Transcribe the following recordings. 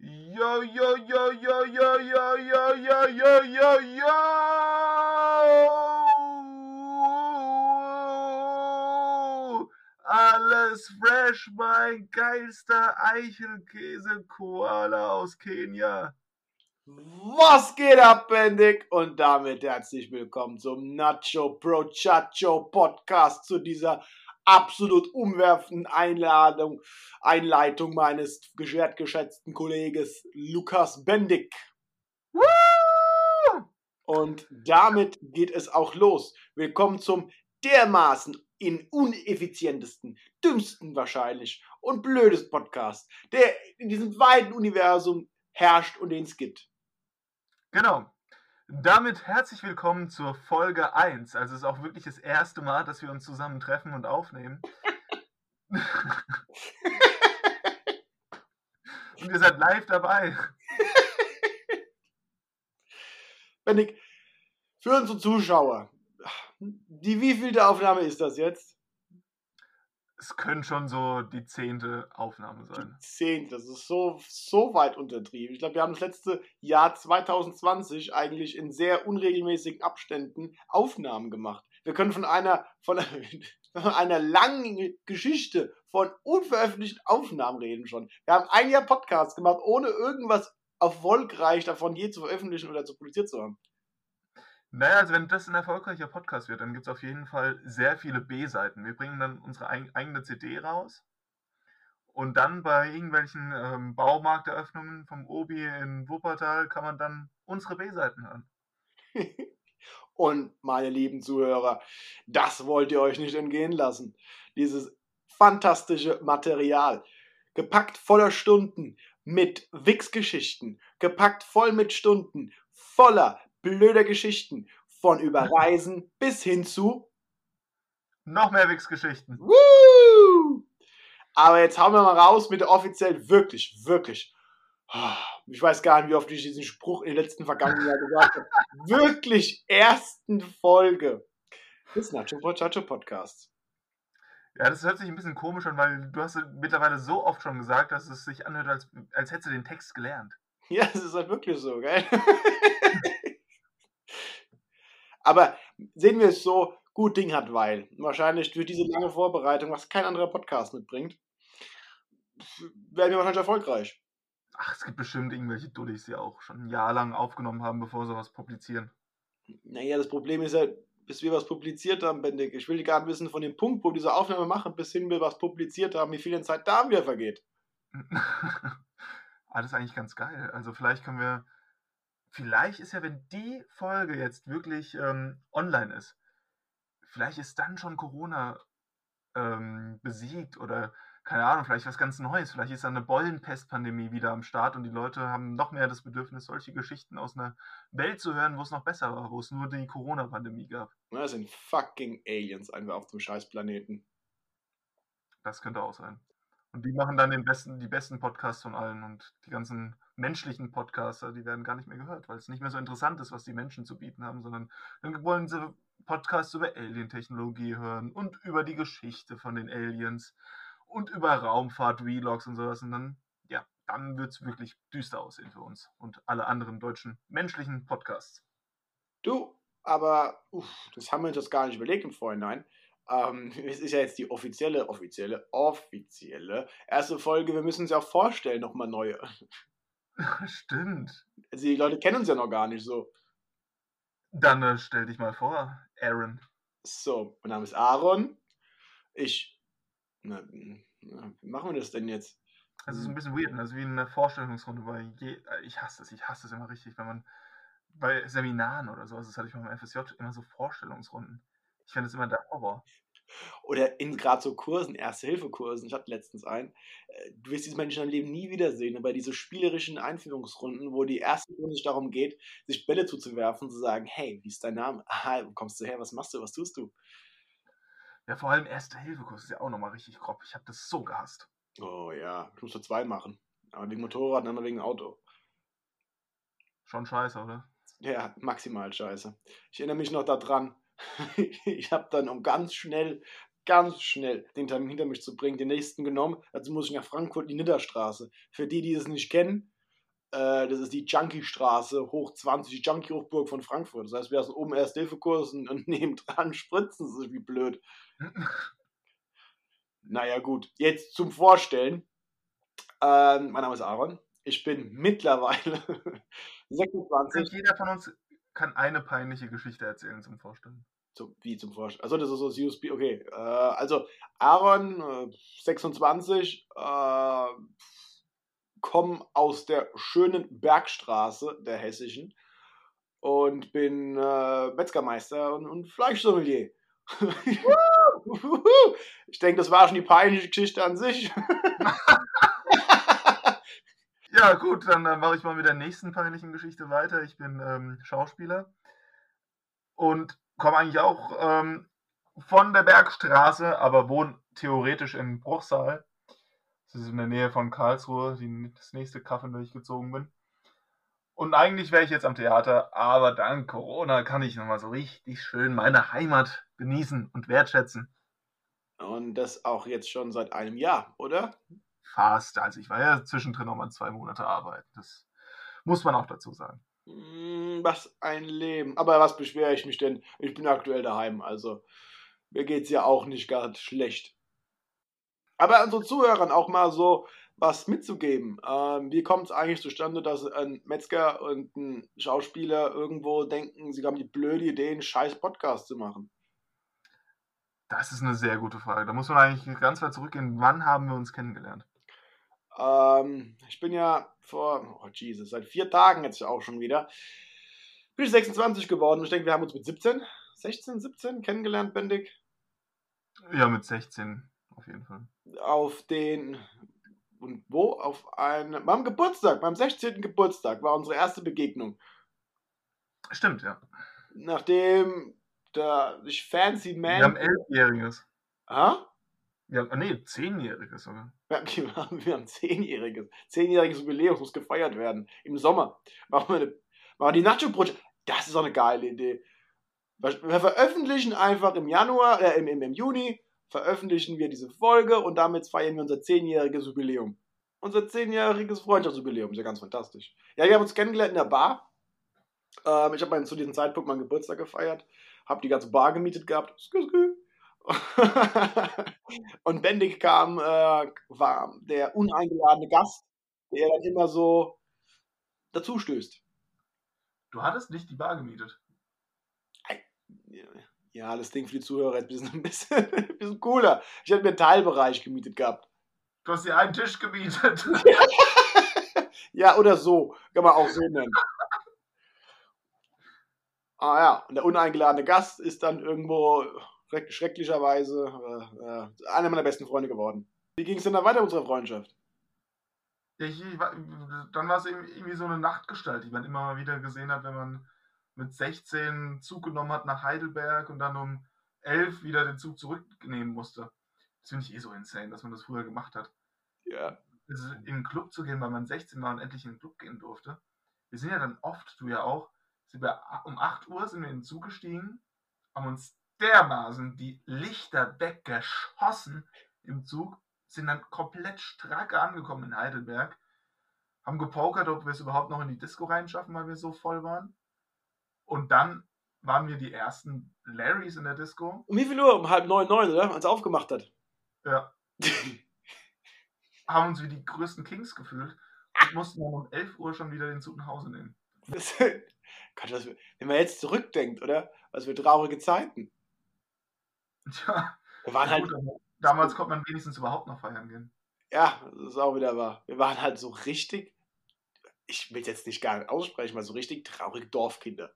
Yo, yo, yo, yo, yo, yo, yo, yo, yo, yo, yo! Alles fresh, mein geilster Eichelkäse-Koala aus Kenia. Was geht ab, Bendig? Und damit herzlich willkommen zum Nacho Pro Chacho Podcast zu dieser absolut umwerfenden Einladung, Einleitung meines geschätzten Kollegen Lukas Bendig. Und damit geht es auch los. Willkommen zum dermaßen in uneffizientesten, dümmsten wahrscheinlich und blödesten Podcast, der in diesem weiten Universum herrscht und den es gibt. Genau. Damit herzlich willkommen zur Folge 1. Also es ist auch wirklich das erste Mal, dass wir uns zusammen treffen und aufnehmen. und ihr seid live dabei. Wenn ich für unsere Zuschauer, die wievielte Aufnahme ist das jetzt? Es könnte schon so die zehnte Aufnahme sein. Zehnte, das ist so, so weit untertrieben. Ich glaube, wir haben das letzte Jahr 2020 eigentlich in sehr unregelmäßigen Abständen Aufnahmen gemacht. Wir können von einer, von einer langen Geschichte von unveröffentlichten Aufnahmen reden schon. Wir haben ein Jahr Podcast gemacht, ohne irgendwas erfolgreich davon je zu veröffentlichen oder zu publiziert zu haben. Naja, also wenn das ein erfolgreicher Podcast wird, dann gibt es auf jeden Fall sehr viele B-Seiten. Wir bringen dann unsere eigene CD raus und dann bei irgendwelchen ähm, Baumarkteröffnungen vom Obi in Wuppertal kann man dann unsere B-Seiten hören. und meine lieben Zuhörer, das wollt ihr euch nicht entgehen lassen. Dieses fantastische Material, gepackt voller Stunden mit Wix-Geschichten, gepackt voll mit Stunden voller blöder Geschichten. Von über Reisen bis hin zu noch mehr Wix-Geschichten. Aber jetzt hauen wir mal raus mit der offiziell wirklich, wirklich. Ich weiß gar nicht, wie oft ich diesen Spruch in den letzten vergangenen Jahren gesagt habe. wirklich ersten Folge des Nacho Pochacho Podcasts. Ja, das hört sich ein bisschen komisch an, weil du hast mittlerweile so oft schon gesagt, dass es sich anhört, als, als hättest du den Text gelernt. Ja, es ist halt wirklich so, gell? Aber sehen wir es so, gut Ding hat weil. Wahrscheinlich durch diese lange Vorbereitung, was kein anderer Podcast mitbringt, werden wir wahrscheinlich erfolgreich. Ach, es gibt bestimmt irgendwelche Dullis, die auch schon ein Jahr lang aufgenommen haben, bevor sie was publizieren. Naja, das Problem ist ja, bis wir was publiziert haben, Bendig. Ich will gar nicht wissen, von dem Punkt, wo wir diese Aufnahme machen, bis hin wir was publiziert haben, wie viel Zeit da wieder vergeht. Alles eigentlich ganz geil. Also vielleicht können wir vielleicht ist ja, wenn die Folge jetzt wirklich ähm, online ist, vielleicht ist dann schon Corona ähm, besiegt oder keine Ahnung, vielleicht was ganz Neues. Vielleicht ist dann eine Bollenpestpandemie wieder am Start und die Leute haben noch mehr das Bedürfnis, solche Geschichten aus einer Welt zu hören, wo es noch besser war, wo es nur die Corona-Pandemie gab. Das sind fucking Aliens einfach auf dem Scheißplaneten. Das könnte auch sein. Und die machen dann den besten, die besten Podcasts von allen und die ganzen menschlichen Podcaster, die werden gar nicht mehr gehört, weil es nicht mehr so interessant ist, was die Menschen zu bieten haben, sondern dann wollen sie Podcasts über Alien-Technologie hören und über die Geschichte von den Aliens und über Raumfahrt-Vlogs und sowas. Und dann, ja, dann wird es wirklich düster aussehen für uns und alle anderen deutschen menschlichen Podcasts. Du, aber uff, das haben wir uns das gar nicht überlegt im Vorhinein. Ähm, es ist ja jetzt die offizielle, offizielle, offizielle erste Folge. Wir müssen uns ja auch vorstellen, nochmal neue. Stimmt. Also die Leute kennen uns ja noch gar nicht so. Dann äh, stell dich mal vor, Aaron. So, mein Name ist Aaron. Ich. Na, na, wie machen wir das denn jetzt? Also, es ist ein bisschen weird, also wie in einer Vorstellungsrunde, weil je, ich hasse es, ich hasse es immer richtig, wenn man bei Seminaren oder sowas, das hatte ich mal im FSJ, immer so Vorstellungsrunden. Ich finde es immer der Horror. Oder in gerade so Kursen, Erste-Hilfe-Kursen, ich hatte letztens einen, äh, du wirst diese Menschen in deinem Leben nie wiedersehen, aber diese spielerischen Einführungsrunden, wo die erste Runde sich darum geht, sich Bälle zuzuwerfen, zu sagen, hey, wie ist dein Name? Aha, wo kommst du her? Was machst du? Was tust du? Ja, vor allem Erste-Hilfe-Kurs ist ja auch nochmal richtig grob. Ich habe das so gehasst. Oh ja, ich musste zwei machen. Aber wegen Motorrad und einmal wegen Auto. Schon scheiße, oder? Ja, maximal scheiße. Ich erinnere mich noch daran, ich habe dann, um ganz schnell, ganz schnell den Termin hinter mich zu bringen, den nächsten genommen. Also muss ich nach Frankfurt die Nidderstraße. Für die, die es nicht kennen, Äh, das ist die Junkie-Straße, hoch 20, die Junkie-Hochburg von Frankfurt. Das heißt, wir haben oben Ersthilfekurs und, und neben dran spritzen. Ist wie blöd. naja, gut. Jetzt zum Vorstellen. Ähm, mein Name ist Aaron. Ich bin mittlerweile 26. Jeder von uns kann eine peinliche Geschichte erzählen zum Vorstellen. Zum, wie zum Vorstellen? Also das ist so das USB. Okay. Äh, also Aaron, äh, 26, äh, komme aus der schönen Bergstraße der Hessischen und bin äh, Metzgermeister und, und Fleischsommelier. ich denke, das war schon die peinliche Geschichte an sich. ja, gut, dann äh, mache ich mal mit der nächsten peinlichen Geschichte weiter. Ich bin ähm, Schauspieler und komme eigentlich auch ähm, von der Bergstraße, aber wohne theoretisch im Bruchsal. Das ist in der Nähe von Karlsruhe, die, das nächste Kaffee, in das ich gezogen bin. Und eigentlich wäre ich jetzt am Theater, aber dank Corona kann ich nochmal so richtig schön meine Heimat genießen und wertschätzen. Und das auch jetzt schon seit einem Jahr, oder? Fast. Also ich war ja zwischendrin nochmal zwei Monate arbeiten. Das muss man auch dazu sagen. Hm, was ein Leben. Aber was beschwere ich mich denn? Ich bin aktuell daheim, also mir geht es ja auch nicht ganz schlecht aber unseren Zuhörern auch mal so was mitzugeben. Ähm, wie kommt es eigentlich zustande, dass ein Metzger und ein Schauspieler irgendwo denken, sie haben die blöde Idee, einen scheiß Podcast zu machen? Das ist eine sehr gute Frage. Da muss man eigentlich ganz weit zurückgehen. Wann haben wir uns kennengelernt? Ähm, ich bin ja vor, oh Jesus, seit vier Tagen jetzt auch schon wieder, bin ich 26 geworden. Ich denke, wir haben uns mit 17, 16, 17 kennengelernt, Bendig. Ja, mit 16 auf jeden Fall. Auf den und wo? Auf einem, beim Geburtstag, beim 16. Geburtstag war unsere erste Begegnung. Stimmt, ja. Nachdem der ich Fancy Man. Wir haben elfjähriges. Ha? Ja, nee, zehnjähriges sogar. Wir haben, haben zehnjähriges. Zehnjähriges Jubiläum muss gefeiert werden. Im Sommer. Machen wir, eine, machen die Nacho-Brot. Das ist auch eine geile Idee. Wir veröffentlichen einfach im Januar, äh, im, im, im Juni veröffentlichen wir diese Folge und damit feiern wir unser zehnjähriges Jubiläum. Unser zehnjähriges Freundschaftsjubiläum. Ist ja ganz fantastisch. Ja, wir haben uns kennengelernt in der Bar. Ähm, ich habe zu diesem Zeitpunkt meinen Geburtstag gefeiert. Habe die ganze Bar gemietet gehabt. und Bendig kam, äh, war der uneingeladene Gast, der dann immer so dazu stößt. Du hattest nicht die Bar gemietet. Ja, das Ding für die Zuhörer ist ein bisschen, ein bisschen, ein bisschen cooler. Ich hätte mir einen Teilbereich gemietet gehabt. Du hast dir einen Tisch gemietet. ja, oder so. Kann man auch so nennen. Ah ja, und der uneingeladene Gast ist dann irgendwo schrecklicherweise äh, äh, einer meiner besten Freunde geworden. Wie ging es denn dann weiter mit unserer Freundschaft? Ich, ich, dann war es irgendwie so eine Nachtgestalt, die man immer mal wieder gesehen hat, wenn man mit 16 Zug genommen hat nach Heidelberg und dann um 11 wieder den Zug zurücknehmen musste. Das finde ich eh so insane, dass man das früher gemacht hat. Ja. Also in den Club zu gehen, weil man 16 war und endlich in den Club gehen durfte. Wir sind ja dann oft, du ja auch, um 8 Uhr sind wir in den Zug gestiegen, haben uns dermaßen die Lichter weggeschossen im Zug, sind dann komplett strack angekommen in Heidelberg, haben gepokert, ob wir es überhaupt noch in die Disco reinschaffen, weil wir so voll waren. Und dann waren wir die ersten Larrys in der Disco. Um wie viel Uhr? Um halb neun, neun, oder? Als er aufgemacht hat. Ja. haben uns wie die größten Kings gefühlt und mussten dann um 11 Uhr schon wieder den Zug nach Hause nehmen. Das, Gott, was, wenn man jetzt zurückdenkt, oder? Was für traurige Zeiten. Tja. Wir waren halt. Damals konnte man wenigstens überhaupt noch feiern gehen. Ja, das ist auch wieder wahr. Wir waren halt so richtig, ich will es jetzt nicht gar nicht aussprechen, mal so richtig traurige Dorfkinder.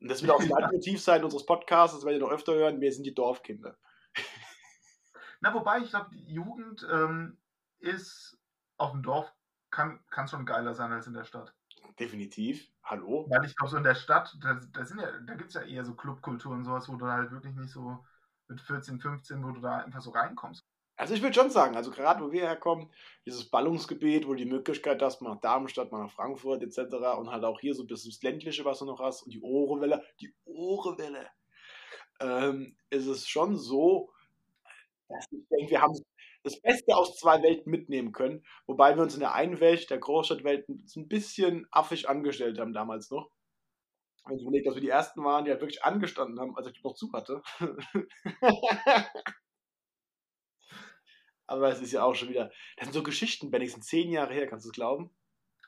Und das wird auch die Alternativseite unseres Podcasts, das werdet ihr noch öfter hören, wir sind die Dorfkinder. Na, wobei, ich glaube, die Jugend ähm, ist auf dem Dorf, kann, kann schon geiler sein als in der Stadt. Definitiv. Hallo? Weil ich glaube, so in der Stadt, da, da, ja, da gibt es ja eher so Clubkultur und sowas, wo du halt wirklich nicht so mit 14, 15, wo du da einfach so reinkommst. Also ich würde schon sagen, also gerade wo wir herkommen, dieses Ballungsgebiet, wo die Möglichkeit hast, mal nach Darmstadt, mal nach Frankfurt etc. und halt auch hier so ein bisschen das ländliche, was du noch hast und die Ohrewelle, die Ohrewelle, ähm, ist es schon so, dass ich denke, wir haben das Beste aus zwei Welten mitnehmen können. Wobei wir uns in der einen Welt, der Großstadtwelt, ein bisschen affig angestellt haben damals noch. Wenn ich überlege, dass wir die ersten waren, die halt wirklich angestanden haben, als ich noch zu hatte. Aber es ist ja auch schon wieder. Das sind so Geschichten, Benny, sind zehn Jahre her, kannst du es glauben?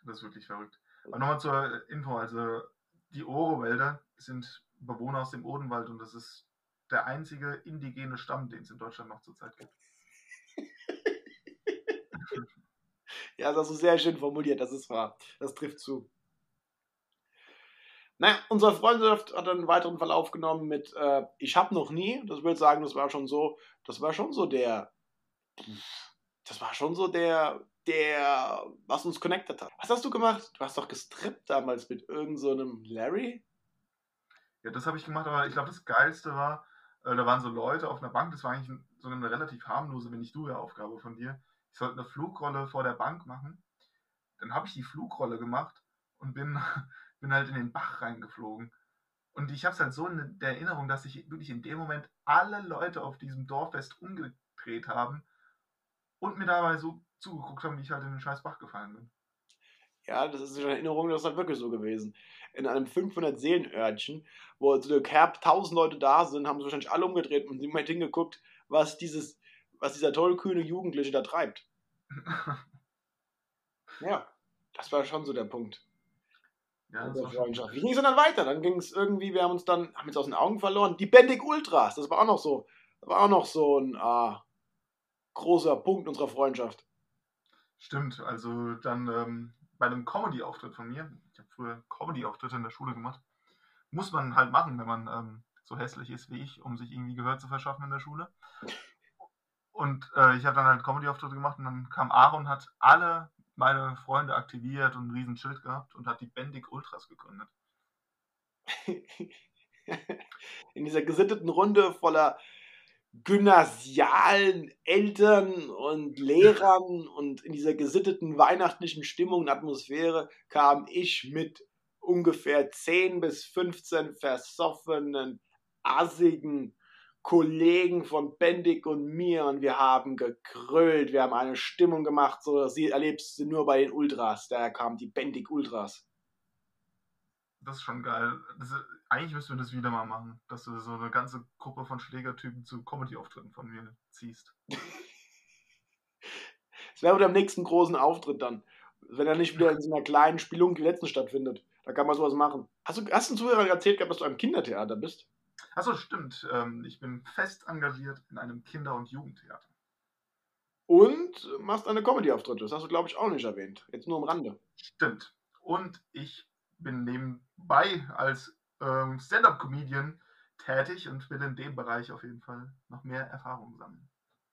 Das ist wirklich verrückt. Aber nochmal zur Info: also, die Oro-Wälder sind Bewohner aus dem Odenwald und das ist der einzige indigene Stamm, den es in Deutschland noch zurzeit gibt. ja, das hast du sehr schön formuliert, das ist wahr. Das trifft zu. Naja, unsere Freundschaft hat einen weiteren Verlauf genommen mit äh, Ich habe noch nie, das will sagen, das war schon so, das war schon so der, das war schon so der, der, was uns connected hat. Was hast du gemacht? Du hast doch gestrippt damals mit irgendeinem so Larry? Ja, das habe ich gemacht, aber ich glaube, das Geilste war, äh, da waren so Leute auf einer Bank, das war eigentlich ein, so eine relativ harmlose, wenn nicht du ja Aufgabe von dir. Ich sollte eine Flugrolle vor der Bank machen. Dann habe ich die Flugrolle gemacht und bin, bin halt in den Bach reingeflogen. Und ich habe es halt so in der Erinnerung, dass sich wirklich in dem Moment alle Leute auf diesem Dorffest umgedreht haben und mir dabei so zugeguckt haben, wie ich halt in den scheiß Bach gefallen bin. Ja, das ist eine Erinnerung, das ist halt wirklich so gewesen. In einem 500-Seelen-Örtchen, wo so Kerb 1000 Leute da sind, haben sie wahrscheinlich alle umgedreht und sind mal hingeguckt, was, dieses, was dieser tollkühne Jugendliche da treibt. ja, das war schon so der Punkt. Ja, das war Wie ging es dann weiter? Dann ging es irgendwie, wir haben uns dann, haben uns aus den Augen verloren. Die Bendig Ultras, das war auch noch so, das war auch noch so ein ah, großer Punkt unserer Freundschaft. Stimmt, also dann ähm, bei einem Comedy-Auftritt von mir, ich habe früher Comedy-Auftritte in der Schule gemacht, muss man halt machen, wenn man ähm, so hässlich ist wie ich, um sich irgendwie Gehör zu verschaffen in der Schule. Und äh, ich habe dann halt Comedy-Auftritte gemacht und dann kam Aaron, hat alle meine Freunde aktiviert und ein riesen Schild gehabt und hat die Bendig Ultras gegründet. In dieser gesitteten Runde voller gymnasialen Eltern und Lehrern und in dieser gesitteten weihnachtlichen Stimmung und Atmosphäre kam ich mit ungefähr 10 bis 15 versoffenen, assigen Kollegen von Bendig und mir und wir haben gekrölt, wir haben eine Stimmung gemacht, so sie erlebst du nur bei den Ultras, da kamen die Bendig Ultras. Das ist schon geil. Das ist, eigentlich müssen wir das wieder mal machen, dass du so eine ganze Gruppe von Schlägertypen zu Comedy-Auftritten von mir ziehst. Das wäre beim nächsten großen Auftritt dann. Wenn er nicht wieder in so einer kleinen Spielung letzten stattfindet. Da kann man sowas machen. Hast du hast einen Zuhörer erzählt gehabt, dass du im Kindertheater bist? Achso, stimmt. Ähm, ich bin fest engagiert in einem Kinder- und Jugendtheater. Und machst eine Comedy-Auftritte. Das hast du, glaube ich, auch nicht erwähnt. Jetzt nur am Rande. Stimmt. Und ich bin nebenbei als ähm, Stand-up-Comedian tätig und will in dem Bereich auf jeden Fall noch mehr Erfahrung sammeln.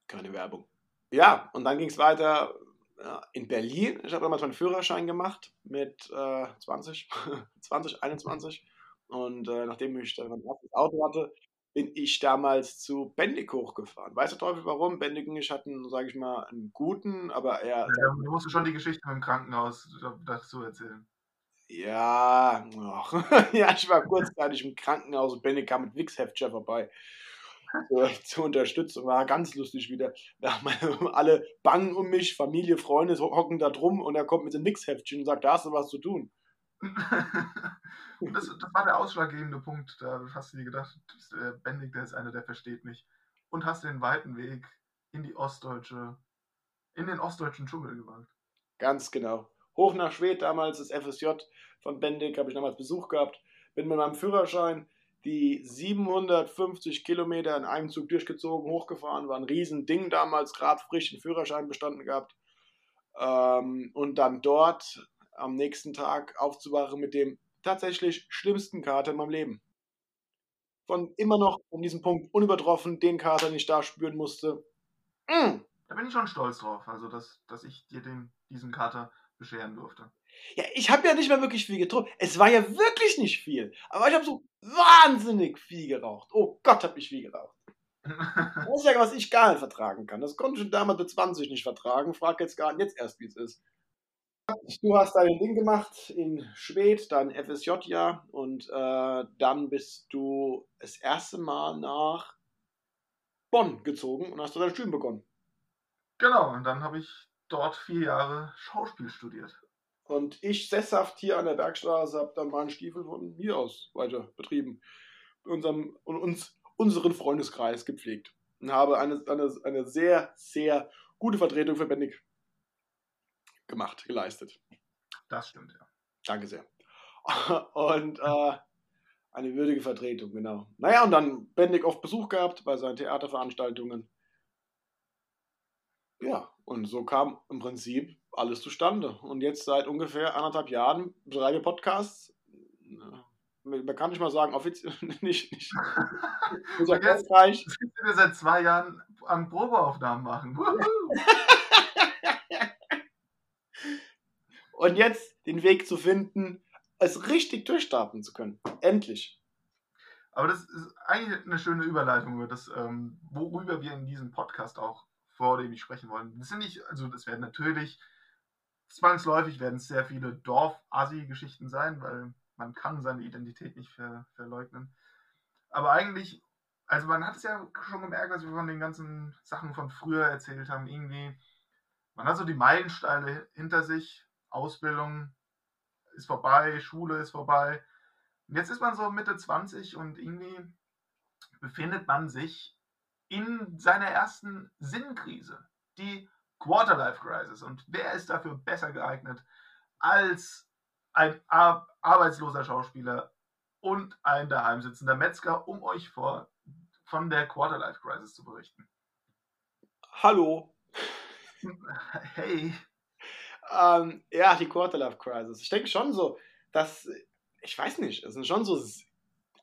Keine Werbung. Ja, und dann ging es weiter äh, in Berlin. Ich habe damals meinen Führerschein gemacht mit äh, 20, 20, 21. Und äh, nachdem ich dann mein erstes Auto hatte, bin ich damals zu Bendig hochgefahren. Weißt du, Teufel, warum? Bendig und ich hatten, sage ich mal, einen guten, aber eher. Ja, du musst schon die Geschichte dem Krankenhaus dazu erzählen. Ja, ja, ich war kurzzeitig im Krankenhaus und Benny kam mit Wix-Heftscher vorbei. Zur, Unterstützung war ganz lustig wieder. Alle bangen um mich, Familie, Freunde hocken da drum und er kommt mit dem Wix-Heftchen und sagt, da hast du was zu tun. Das, das, war der ausschlaggebende Punkt. Da hast du dir gedacht, der Bendig, der ist einer, der versteht mich. Und hast den weiten Weg in die ostdeutsche, in den ostdeutschen Dschungel gewagt. Ganz genau hoch nach Schwedt, damals das FSJ von Bendig, habe ich damals Besuch gehabt. Bin mit meinem Führerschein die 750 Kilometer in einem Zug durchgezogen, hochgefahren, war ein Riesending damals, gerade frisch den Führerschein bestanden gehabt. Ähm, und dann dort am nächsten Tag aufzuwachen mit dem tatsächlich schlimmsten Kater in meinem Leben. Von immer noch an diesem Punkt unübertroffen, den Kater, den ich da spüren musste. Mm. Da bin ich schon stolz drauf, also dass, dass ich dir den, diesen Kater bescheren durfte. Ja, ich habe ja nicht mehr wirklich viel getrunken. Es war ja wirklich nicht viel. Aber ich habe so wahnsinnig viel geraucht. Oh Gott, habe ich viel geraucht. das ist ja, was ich gar nicht vertragen kann. Das konnte ich schon damals mit 20 nicht vertragen. Frag jetzt gar nicht jetzt erst, wie es ist. Du hast dein Ding gemacht in Schwed, dein FSJ-Jahr und äh, dann bist du das erste Mal nach Bonn gezogen und hast du dein Studium begonnen. Genau, und dann habe ich dort vier Jahre Schauspiel studiert. Und ich sesshaft hier an der Bergstraße habe dann meinen Stiefel von hier aus weiter betrieben. Unserem, und uns, unseren Freundeskreis gepflegt. Und habe eine, eine, eine sehr, sehr gute Vertretung für Bendig gemacht, geleistet. Das stimmt, ja. Danke sehr. Und äh, eine würdige Vertretung, genau. Naja, und dann Bendig oft Besuch gehabt bei seinen Theaterveranstaltungen. Ja, und so kam im Prinzip alles zustande. Und jetzt seit ungefähr anderthalb Jahren betreibe ich Podcasts. Man kann nicht mal sagen, offiziell nicht. nicht. Sind wir seit zwei Jahren an Probeaufnahmen machen. Und jetzt den Weg zu finden, es richtig durchstarten zu können. Endlich. Aber das ist eigentlich eine schöne Überleitung über das, ähm, worüber wir in diesem Podcast auch vornehmlich sprechen wollen. Das sind nicht, also das werden natürlich zwangsläufig werden es sehr viele Dorf-Assi-Geschichten sein, weil man kann seine Identität nicht ver verleugnen. Aber eigentlich, also man hat es ja schon gemerkt, dass wir von den ganzen Sachen von früher erzählt haben, irgendwie, man hat so die Meilensteine hinter sich, Ausbildung ist vorbei, Schule ist vorbei. Und jetzt ist man so Mitte 20 und irgendwie befindet man sich in seiner ersten Sinnkrise, die Quarterlife Crisis. Und wer ist dafür besser geeignet als ein ar arbeitsloser Schauspieler und ein daheim sitzender Metzger, um euch vor, von der Quarterlife Crisis zu berichten? Hallo. Hey. Ähm, ja, die Quarterlife Crisis. Ich denke schon so, dass, ich weiß nicht, es sind schon so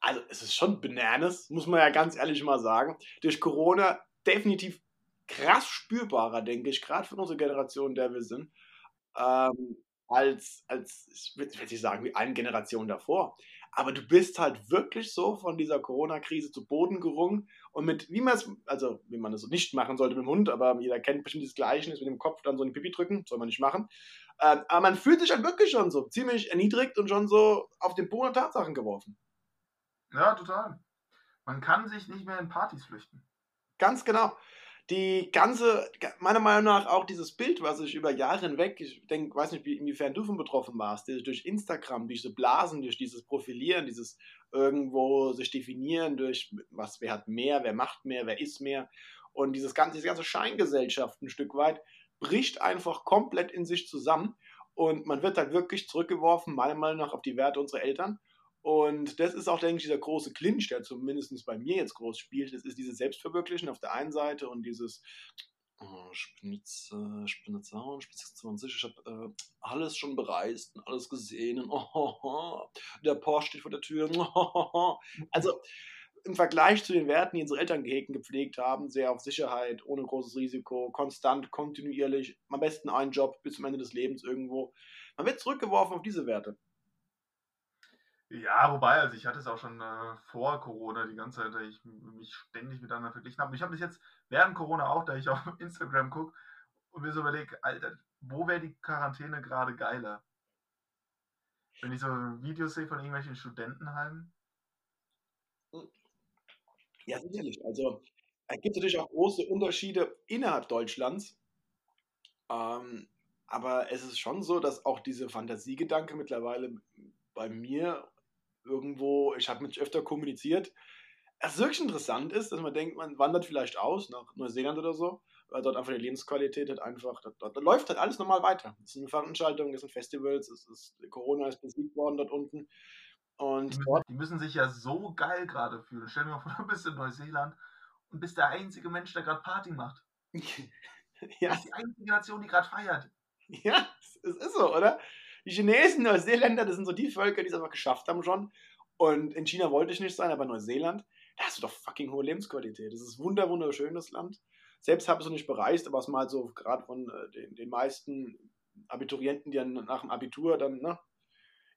also es ist schon Bananas, muss man ja ganz ehrlich mal sagen. Durch Corona definitiv krass spürbarer, denke ich, gerade für unsere Generation, der wir sind, ähm, als, als, ich will nicht sagen, wie eine Generation davor. Aber du bist halt wirklich so von dieser Corona-Krise zu Boden gerungen und mit, wie man es, also wie man es nicht machen sollte mit dem Hund, aber jeder kennt bestimmt dieses Gleichnis mit dem Kopf dann so in die Pipi drücken, soll man nicht machen. Ähm, aber man fühlt sich halt wirklich schon so ziemlich erniedrigt und schon so auf den Boden der Tatsachen geworfen. Ja, total. Man kann sich nicht mehr in Partys flüchten. Ganz genau. Die ganze, meiner Meinung nach auch dieses Bild, was ich über Jahre hinweg, ich denke, weiß nicht, inwiefern du von betroffen warst, durch Instagram, durch diese Blasen, durch dieses Profilieren, dieses irgendwo sich definieren, durch was, wer hat mehr, wer macht mehr, wer ist mehr. Und dieses ganze, diese ganze Scheingesellschaft ein Stück weit bricht einfach komplett in sich zusammen und man wird halt wirklich zurückgeworfen, meiner Meinung nach, auf die Werte unserer Eltern und das ist auch, denke ich, dieser große Clinch, der zumindest bei mir jetzt groß spielt. Das ist dieses Selbstverwirklichen auf der einen Seite und dieses oh, Spitze, Spitze, Spitze 20, ich habe äh, alles schon bereist und alles gesehen und oh, oh, der Porsche steht vor der Tür. Also im Vergleich zu den Werten, die unsere Eltern gepflegt haben, sehr auf Sicherheit, ohne großes Risiko, konstant, kontinuierlich, am besten einen Job bis zum Ende des Lebens irgendwo. Man wird zurückgeworfen auf diese Werte. Ja, wobei, also ich hatte es auch schon äh, vor Corona die ganze Zeit, da ich mich ständig miteinander verglichen habe. Ich habe das jetzt während Corona auch, da ich auf Instagram gucke und mir so überlege, Alter, wo wäre die Quarantäne gerade geiler? Wenn ich so Videos sehe von irgendwelchen Studentenheimen. Ja, sicherlich. Also es gibt natürlich auch große Unterschiede innerhalb Deutschlands. Ähm, aber es ist schon so, dass auch diese Fantasiegedanke mittlerweile bei mir irgendwo, ich habe mit öfter kommuniziert. Es wirklich interessant ist, dass man denkt, man wandert vielleicht aus nach Neuseeland oder so, weil dort einfach die Lebensqualität halt einfach, da, da, da läuft halt alles normal weiter. Es sind Veranstaltungen, es sind Festivals, es ist, Corona ist besiegt worden dort unten. Und die müssen, die müssen sich ja so geil gerade fühlen. Stell dir mal vor, du bist in Neuseeland und bist der einzige Mensch, der gerade Party macht. ja. Das ist die einzige Nation, die gerade feiert. Ja, es ist so, oder? Die Chinesen, Neuseeländer, das sind so die Völker, die es einfach geschafft haben schon. Und in China wollte ich nicht sein, aber Neuseeland, da hast du doch fucking hohe Lebensqualität. Das ist wunder, wunderschönes Land. Selbst habe ich es noch nicht bereist, aber es mal so gerade von äh, den, den, meisten Abiturienten, die dann nach dem Abitur dann ne,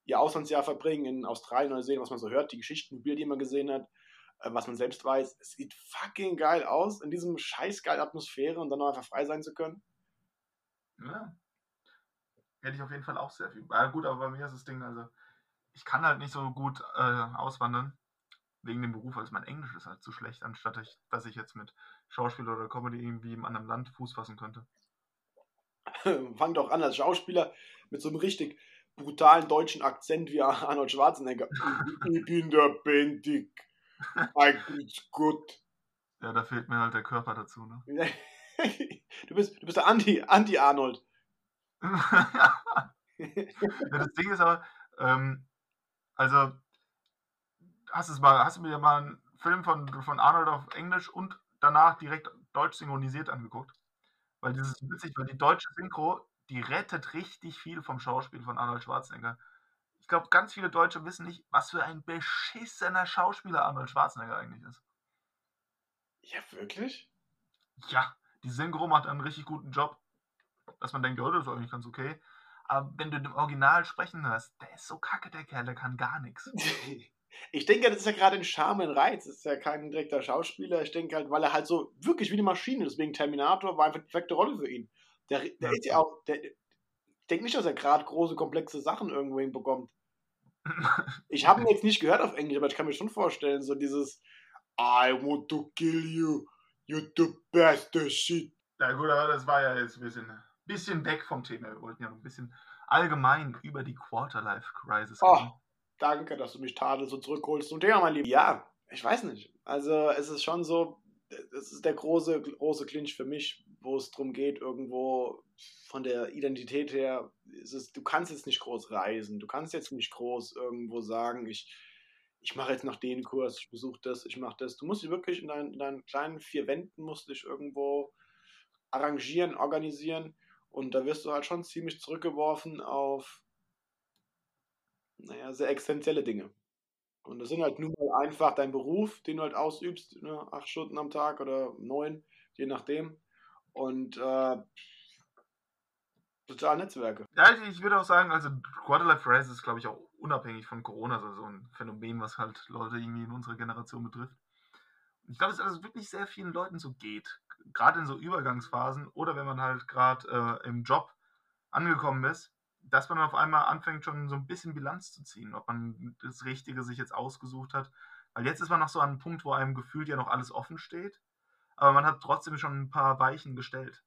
ihr Auslandsjahr verbringen in Australien, Neuseeland, was man so hört, die Geschichten, die Bilder, die man gesehen hat, äh, was man selbst weiß. Es sieht fucking geil aus, in diesem scheiß geilen Atmosphäre und dann noch einfach frei sein zu können. Ja. Hätte ich auf jeden Fall auch sehr viel. Ja, gut, aber bei mir ist das Ding, also ich kann halt nicht so gut äh, auswandern wegen dem Beruf, als mein Englisch ist halt zu schlecht, anstatt ich, dass ich jetzt mit Schauspiel oder Comedy irgendwie im anderen Land Fuß fassen könnte. Fang doch an als Schauspieler mit so einem richtig brutalen deutschen Akzent wie Arnold Schwarzenegger. ich bin der Bendig. Eigentlich gut. Ja, da fehlt mir halt der Körper dazu, ne? du, bist, du bist der Anti, Anti-Arnold. Ja, das Ding ist aber, ähm, also, hast, es mal, hast du mir mal einen Film von, von Arnold auf Englisch und danach direkt deutsch synchronisiert angeguckt? Weil das ist witzig, weil die deutsche Synchro, die rettet richtig viel vom Schauspiel von Arnold Schwarzenegger. Ich glaube, ganz viele Deutsche wissen nicht, was für ein beschissener Schauspieler Arnold Schwarzenegger eigentlich ist. Ja, wirklich? Ja, die Synchro macht einen richtig guten Job. Dass man denkt, ja, das ist eigentlich ganz okay. Aber wenn du den Original sprechen hörst, der ist so kacke, der Kerl, der kann gar nichts. Ich denke, das ist ja gerade ein Charme, ein Reiz. Das ist ja kein direkter Schauspieler. Ich denke halt, weil er halt so wirklich wie eine Maschine, deswegen Terminator war einfach die perfekte Rolle für ihn. Der, der ja. ist ja auch, der, ich denke nicht, dass er gerade große, komplexe Sachen irgendwo hinbekommt. Ich habe ihn jetzt nicht gehört auf Englisch, aber ich kann mir schon vorstellen, so dieses I want to kill you, you're the best shit. Ja gut, aber das war ja jetzt ein bisschen, bisschen weg vom Thema. Wir wollten ja noch ein bisschen allgemein über die Quarterlife-Crisis oh, danke, dass du mich tadelst und zurückholst zum Thema, mein Lieber. Ja, ich weiß nicht. Also es ist schon so, es ist der große, große Clinch für mich, wo es darum geht, irgendwo von der Identität her, es, du kannst jetzt nicht groß reisen, du kannst jetzt nicht groß irgendwo sagen, ich, ich mache jetzt noch den Kurs, ich besuche das, ich mache das. Du musst dich wirklich in deinen, in deinen kleinen vier Wänden, musst dich irgendwo arrangieren, organisieren und da wirst du halt schon ziemlich zurückgeworfen auf, naja, sehr existenzielle Dinge. Und das sind halt nun mal einfach dein Beruf, den du halt ausübst, ne, acht Stunden am Tag oder neun, je nachdem. Und äh, soziale Netzwerke. Ja, ich, würde auch sagen, also Quarterlife Crisis ist, glaube ich, auch unabhängig von Corona, also so ein Phänomen, was halt Leute irgendwie in unserer Generation betrifft. Ich glaube, dass es wirklich sehr vielen Leuten so geht. Gerade in so Übergangsphasen oder wenn man halt gerade äh, im Job angekommen ist, dass man auf einmal anfängt, schon so ein bisschen Bilanz zu ziehen, ob man das Richtige sich jetzt ausgesucht hat. Weil jetzt ist man noch so an einem Punkt, wo einem gefühlt ja noch alles offen steht, aber man hat trotzdem schon ein paar Weichen gestellt.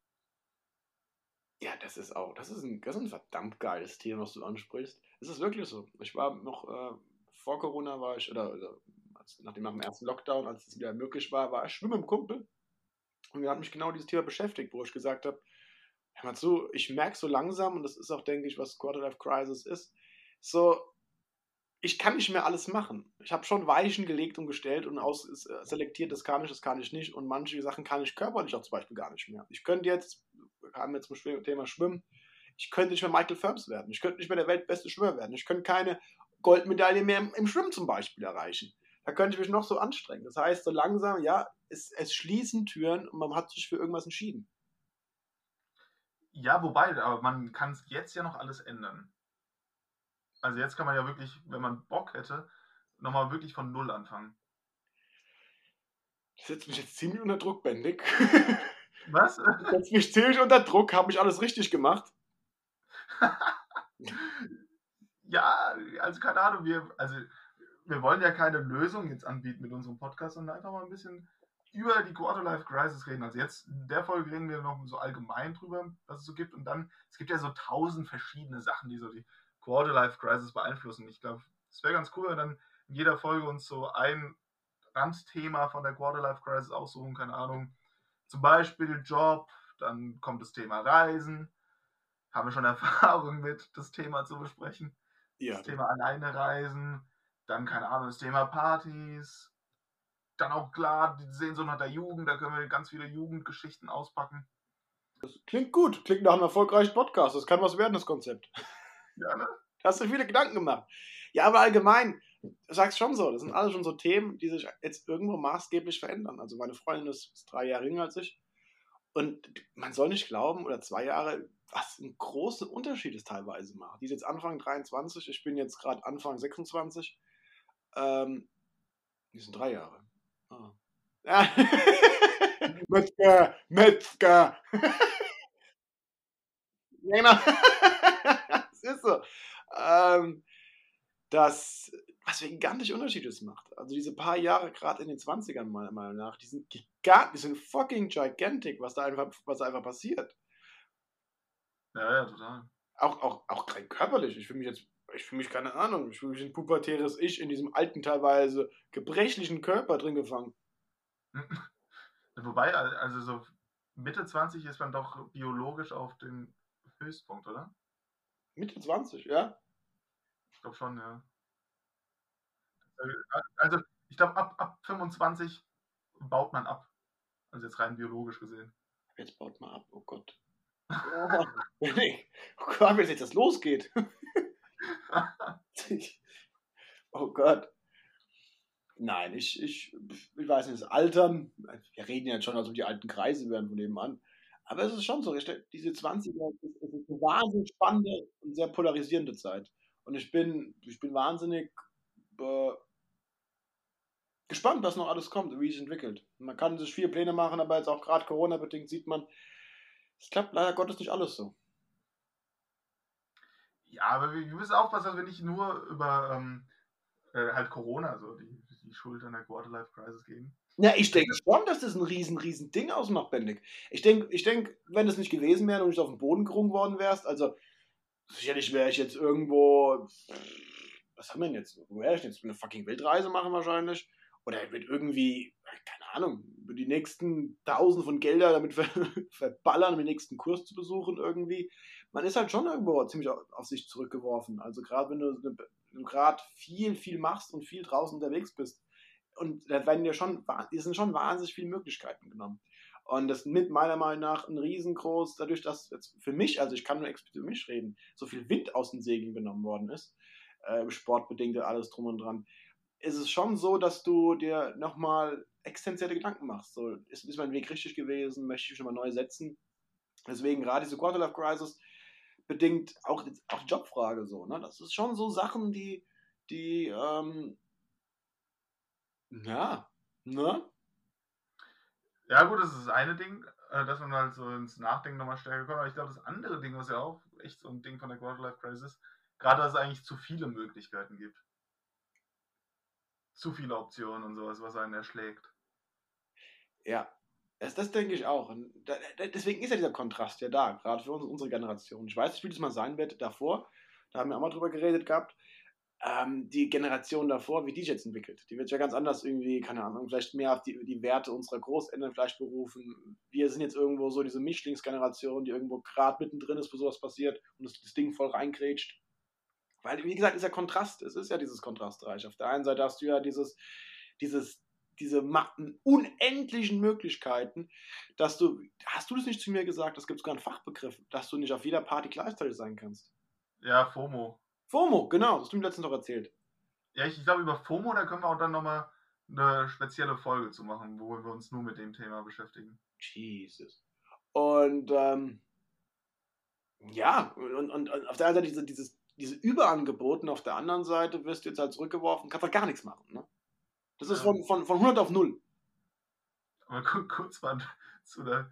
Ja, das ist auch, das ist ein, das ist ein verdammt geiles Thema, was du ansprichst. Es ist wirklich so. Ich war noch, äh, vor Corona war ich, oder, oder als, nachdem nach dem ersten Lockdown, als es wieder möglich war, war ich schwimmen dem Kumpel. Und wir haben mich genau dieses Thema beschäftigt, wo ich gesagt habe, hör mal zu, ich merke so langsam, und das ist auch, denke ich, was Quarterlife Crisis ist, so, ich kann nicht mehr alles machen. Ich habe schon Weichen gelegt und gestellt und aus, äh, selektiert, das kann ich, das kann ich nicht. Und manche Sachen kann ich körperlich auch zum Beispiel gar nicht mehr. Ich könnte jetzt, wir haben jetzt zum Thema Schwimmen, ich könnte nicht mehr Michael Phelps werden. Ich könnte nicht mehr der weltbeste Schwimmer werden. Ich könnte keine Goldmedaille mehr im, im Schwimmen zum Beispiel erreichen. Da könnte ich mich noch so anstrengen. Das heißt, so langsam, ja, es, es schließen Türen und man hat sich für irgendwas entschieden. Ja, wobei, aber man kann es jetzt ja noch alles ändern. Also jetzt kann man ja wirklich, wenn man Bock hätte, nochmal wirklich von Null anfangen. Das setzt mich jetzt ziemlich unter Druck, Bendig. Was? Das setzt mich ziemlich unter Druck. Habe ich alles richtig gemacht? ja, also keine Ahnung, wir, also wir wollen ja keine Lösung jetzt anbieten mit unserem Podcast, sondern einfach mal ein bisschen über die Quarterlife Crisis reden. Also jetzt in der Folge reden wir noch so allgemein drüber, was es so gibt. Und dann, es gibt ja so tausend verschiedene Sachen, die so die Quarterlife Crisis beeinflussen. Ich glaube, es wäre ganz cool, wenn dann in jeder Folge uns so ein Randthema von der Quarterlife Crisis aussuchen, keine Ahnung. Zum Beispiel Job, dann kommt das Thema Reisen. Haben wir schon Erfahrung mit, das Thema zu besprechen. Ja. Das Thema alleine reisen. Dann, keine Ahnung, das Thema Partys. Dann auch klar, die Sehnsucht der Jugend, da können wir ganz viele Jugendgeschichten auspacken. Das klingt gut, klingt nach einem erfolgreichen Podcast. Das kann was werden, das Konzept. Ja, ne? Da hast du viele Gedanken gemacht. Ja, aber allgemein, du sagst schon so, das sind alles schon so Themen, die sich jetzt irgendwo maßgeblich verändern. Also meine Freundin ist, ist drei Jahre jünger als ich. Und man soll nicht glauben, oder zwei Jahre, was ein großer Unterschied es teilweise macht. Die ist jetzt Anfang 23, ich bin jetzt gerade Anfang 26. Ähm, die sind drei Jahre. Ah. Ja. Metzger, Metzger. genau ist so. Ähm, das, was für gigantisch Unterschied es macht. Also diese paar Jahre, gerade in den 20ern meiner Meinung nach, die sind gigantisch, die sind fucking gigantic, was da einfach, was da einfach passiert. Ja, ja, total. Auch, auch, auch rein körperlich. Ich fühle mich jetzt, ich fühle mich keine Ahnung, ich fühle mich ein pubertäres Ich in diesem alten, teilweise gebrechlichen Körper drin gefangen. Wobei, al- also so Mitte 20 ist man doch biologisch auf dem Höchstpunkt, oder? Mitte 20, ja? Ich glaube schon, ja. Also, ich glaube, ab, ab 25 baut man ab. Also jetzt rein biologisch gesehen. Jetzt baut mal ab, oh Gott. Oh, ich, oh Gott, wenn jetzt das losgeht. oh Gott. Nein, ich, ich, ich weiß nicht, das Altern, wir reden ja schon, als ob die alten Kreise wären von nebenan. Aber es ist schon so, diese 20er, es ist eine wahnsinnig spannende und sehr polarisierende Zeit. Und ich bin, ich bin wahnsinnig äh, gespannt, was noch alles kommt, wie es entwickelt. Man kann sich viele Pläne machen, aber jetzt auch gerade Corona-bedingt sieht man, es klappt leider Gottes nicht alles so. Ja, aber wir, wir müssen aufpassen, dass wir nicht nur über ähm, äh, halt Corona, so die, die Schuld an der Quarterlife-Crisis geben. Ja, ich denke schon, dass das ein riesen, riesen Ding ausmacht, Bendig. Ich denke, ich denk, wenn das nicht gewesen wäre und du nicht auf den Boden gerungen worden wärst, also sicherlich wäre ich jetzt irgendwo, was haben wir denn jetzt? Wo wäre ich denn jetzt? Eine fucking Weltreise machen wahrscheinlich? Oder wird irgendwie, keine Ahnung, über die nächsten Tausend von Gelder damit ver verballern, um den nächsten Kurs zu besuchen irgendwie. Man ist halt schon irgendwo ziemlich auf, sich zurückgeworfen. Also gerade wenn du, gerade viel, viel machst und viel draußen unterwegs bist, und da werden dir schon, die sind schon wahnsinnig viele Möglichkeiten genommen. Und das mit meiner Meinung nach ein riesengroß, dadurch, dass jetzt für mich, also ich kann nur explizit für mich reden, so viel Wind aus den Segeln genommen worden ist, äh, sportbedingt alles drum und dran, ist es schon so, dass du dir nochmal existenzielle Gedanken machst. So, ist, ist mein Weg richtig gewesen? Möchte ich mich nochmal neu setzen? Deswegen gerade diese Quarterlife Crisis bedingt auch, auch Jobfrage so. Ne? Das ist schon so Sachen, die, die ähm, ja, ne? Ja, gut, das ist das eine Ding, äh, dass man halt so ins Nachdenken nochmal stärker kommt. Aber ich glaube, das andere Ding, was ja auch echt so ein Ding von der Quarterlife Crisis ist, gerade dass es eigentlich zu viele Möglichkeiten gibt. Zu viele Optionen und sowas, was einen erschlägt. Ja, das, das denke ich auch. Und da, deswegen ist ja dieser Kontrast ja da, gerade für uns, unsere Generation. Ich weiß nicht, wie das mal sein wird davor. Da haben wir auch mal drüber geredet gehabt. Ähm, die Generation davor, wie die sich jetzt entwickelt. Die wird ja ganz anders irgendwie, keine Ahnung, vielleicht mehr auf die, die Werte unserer Großeltern vielleicht berufen. Wir sind jetzt irgendwo so diese Mischlingsgeneration, die irgendwo gerade mittendrin ist, wo sowas passiert und das, das Ding voll reingrätscht. Weil, wie gesagt, ist ja Kontrast. Es ist ja dieses Kontrastreich. Auf der einen Seite hast du ja dieses, dieses, diese unendlichen Möglichkeiten, dass du, hast du das nicht zu mir gesagt, es gibt sogar einen Fachbegriff, dass du nicht auf jeder Party gleichzeitig sein kannst. Ja, FOMO. FOMO, genau, das hast du mir letztens noch erzählt. Ja, ich, ich glaube, über FOMO, da können wir auch dann nochmal eine spezielle Folge zu machen, wo wir uns nur mit dem Thema beschäftigen. Jesus. Und ähm, ja, und, und, und auf der einen Seite diese, dieses, diese Überangeboten, auf der anderen Seite wirst du jetzt halt zurückgeworfen, kannst halt gar nichts machen. Ne? Das ist von, von, von 100 auf 0. Aber ku- kurz mal zu der,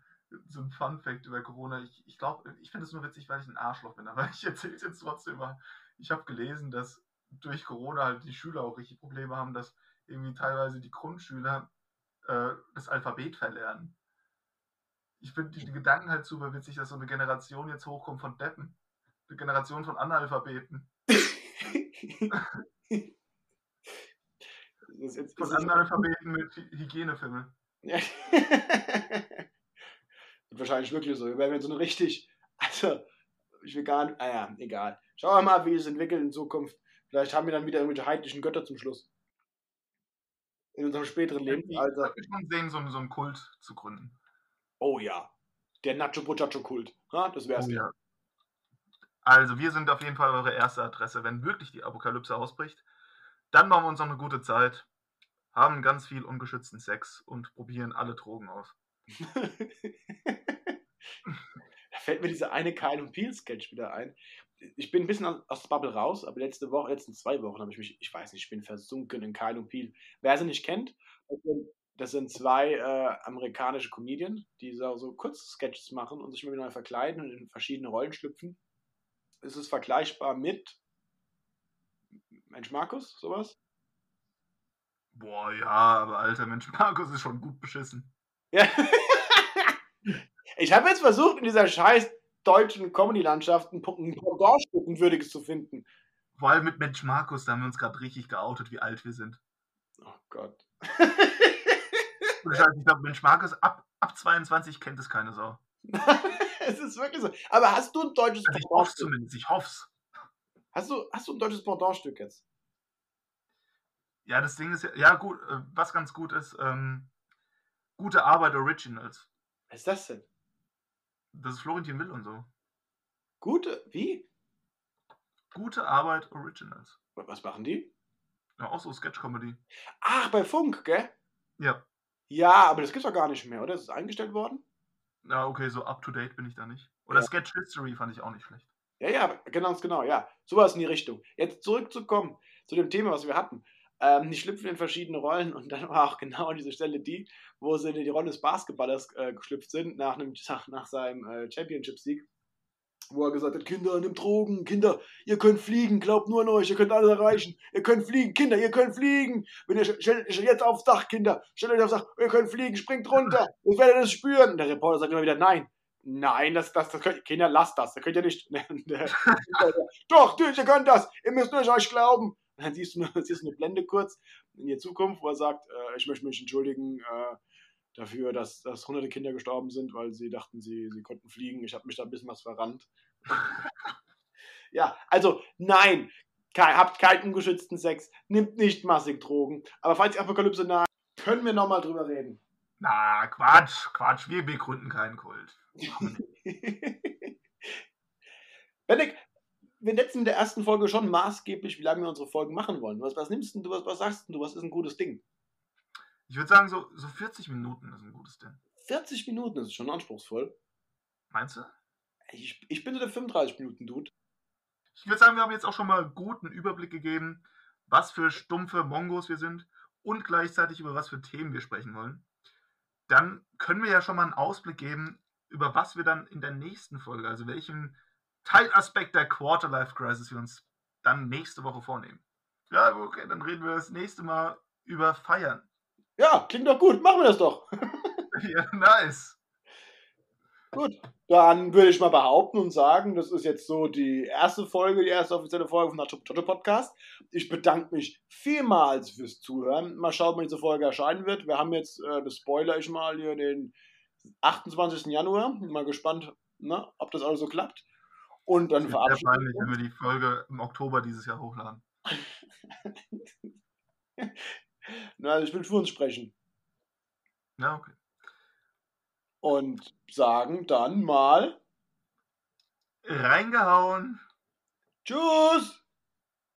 so ein Fun Fact über Corona. Ich, ich glaube, ich finde es nur witzig, weil ich ein Arschloch bin, aber ich erzähle es jetzt trotzdem mal. Ich habe gelesen, dass durch Corona halt die Schüler auch richtig Probleme haben, dass irgendwie teilweise die Grundschüler äh, das Alphabet verlernen. Ich finde die, die Gedanken halt super witzig, dass so eine Generation jetzt hochkommt von Deppen. Eine Generation von Analphabeten. Das ist jetzt, Von das ist- Analphabeten mit Hy- Hygienefilmen. Wahrscheinlich wirklich so. Wir werden jetzt so eine richtig. Also, ich will gar nicht. Ah ja, egal. Schauen wir mal, wie es entwickelt in Zukunft. Vielleicht haben wir dann wieder irgendwelche heidnischen Götter zum Schluss. In unserem späteren Ich Lebensalter. würde schon sehen, so, einen- so einen Kult zu gründen. Oh ja. Der Nacho Pochacho Kult. Ja, das wär's. Oh ja. Also, wir sind auf jeden Fall eure erste Adresse. Wenn wirklich die Apokalypse ausbricht, dann machen wir uns noch eine gute Zeit, haben ganz viel ungeschützten Sex und probieren alle Drogen aus. da fällt mir dieser eine Kyle und Peel Sketch wieder ein. Ich bin ein bisschen aus der Bubble raus, aber letzte Woche, letzten zwei Wochen habe ich mich, ich weiß nicht, ich bin versunken in Kyle und Peel. Wer sie nicht kennt, das sind, zwei äh, amerikanische Comedian, die so, so Kurzsketches machen und sich neu verkleiden und in verschiedene Rollen schlüpfen. Es ist vergleichbar mit Mensch Markus, sowas? Boah, ja, aber alter Mensch, Markus ist schon gut beschissen. Ja. ich habe jetzt versucht, in dieser scheiß deutschen Comedy-Landschaft ein Pendantstück, würdiges zu finden. Vor allem mit Mensch Markus, da haben wir uns gerade richtig geoutet, wie alt wir sind. Oh Gott. ich glaube, Mensch Markus ab, ab 22 kennt es keine Sau. es ist wirklich so. Aber hast du ein deutsches also ich hoffe zumindest, ich hoffe Hast du, hast du ein deutsches Pendantstück jetzt? Ja, das Ding ist ja, ja gut, äh, was ganz gut ist, ähm, gute Arbeit Originals. Was ist das denn? Das ist Florentin Will und so. Gute, wie? Gute Arbeit Originals. Was machen die? Ja, auch so Sketch-Comedy. Ach, bei Funk, gell? Ja. Ja, aber das gibt's doch gar nicht mehr, oder? Das ist eingestellt worden? Ja, okay, so up to date bin ich da nicht. Oder ja. Sketch History fand ich auch nicht schlecht. Ja, ja, genau, genau, ja. Sowas in die Richtung. Jetzt zurückzukommen zu dem Thema, was wir hatten. Ähm, die schlüpfen in verschiedene Rollen und dann war auch genau an dieser Stelle die, wo sie in die Rolle des Basketballers äh, geschlüpft sind, nach, einem, nach seinem äh, Championship-Sieg wo er gesagt hat, Kinder, nimmt Drogen, Kinder, ihr könnt fliegen, glaubt nur an euch, ihr könnt alles erreichen, ihr könnt fliegen, Kinder, ihr könnt fliegen, wenn ihr stellt euch jetzt aufs Dach, Kinder, stellt euch aufs Dach, ihr könnt fliegen, springt runter, ich werde das spüren. Und der Reporter sagt immer wieder, nein, nein, das, das, das könnt, Kinder, lasst das, das könnt ihr nicht. Doch, natürlich, ihr könnt das, ihr müsst nur euch glauben. Dann siehst du, eine, siehst du eine Blende kurz in die Zukunft, wo er sagt, äh, ich möchte mich entschuldigen, äh, dafür, dass, dass hunderte Kinder gestorben sind, weil sie dachten, sie, sie konnten fliegen. Ich habe mich da ein bisschen was verrannt. ja, also nein, kein, habt keinen ungeschützten Sex, nimmt nicht massig Drogen. Aber falls die Apokalypse nahe, können wir nochmal drüber reden. Na, Quatsch, Quatsch, wir begründen keinen Kult. Benedikt, wir setzen in der ersten Folge schon maßgeblich, wie lange wir unsere Folgen machen wollen. Was, was nimmst du, was, was sagst du, was ist ein gutes Ding? Ich würde sagen, so, so 40 Minuten ist ein gutes Ding. 40 Minuten ist schon anspruchsvoll. Meinst du? Ich, ich bin so der 35 Minuten Dude. Ich würde sagen, wir haben jetzt auch schon mal guten Überblick gegeben, was für stumpfe Mongos wir sind und gleichzeitig über was für Themen wir sprechen wollen. Dann können wir ja schon mal einen Ausblick geben, über was wir dann in der nächsten Folge, also welchen Teilaspekt der Quarterlife Crisis wir uns dann nächste Woche vornehmen. Ja, okay, dann reden wir das nächste Mal über Feiern. Ja, klingt doch gut. Machen wir das doch. ja, nice. Gut, dann würde ich mal behaupten und sagen, das ist jetzt so die erste Folge, die erste offizielle Folge vom Nacho Podcast. Ich bedanke mich vielmals fürs Zuhören. Mal schauen, wann diese Folge erscheinen wird. Wir haben jetzt, äh, das spoiler ich mal, hier den 28. Januar. Bin mal gespannt, ne, ob das alles so klappt. Und dann verabschieden wir uns. wenn wir die Folge im Oktober dieses Jahr hochladen. Na, ich will für uns sprechen. Ja, okay. Und sagen dann mal. Reingehauen. Tschüss!